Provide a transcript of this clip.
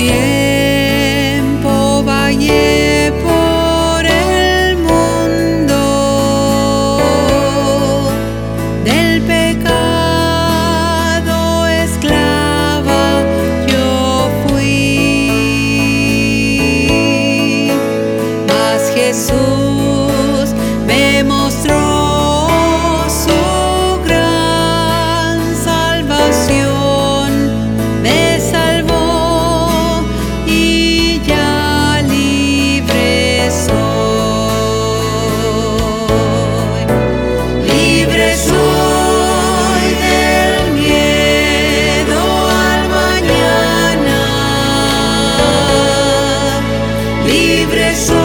Yeah. libre.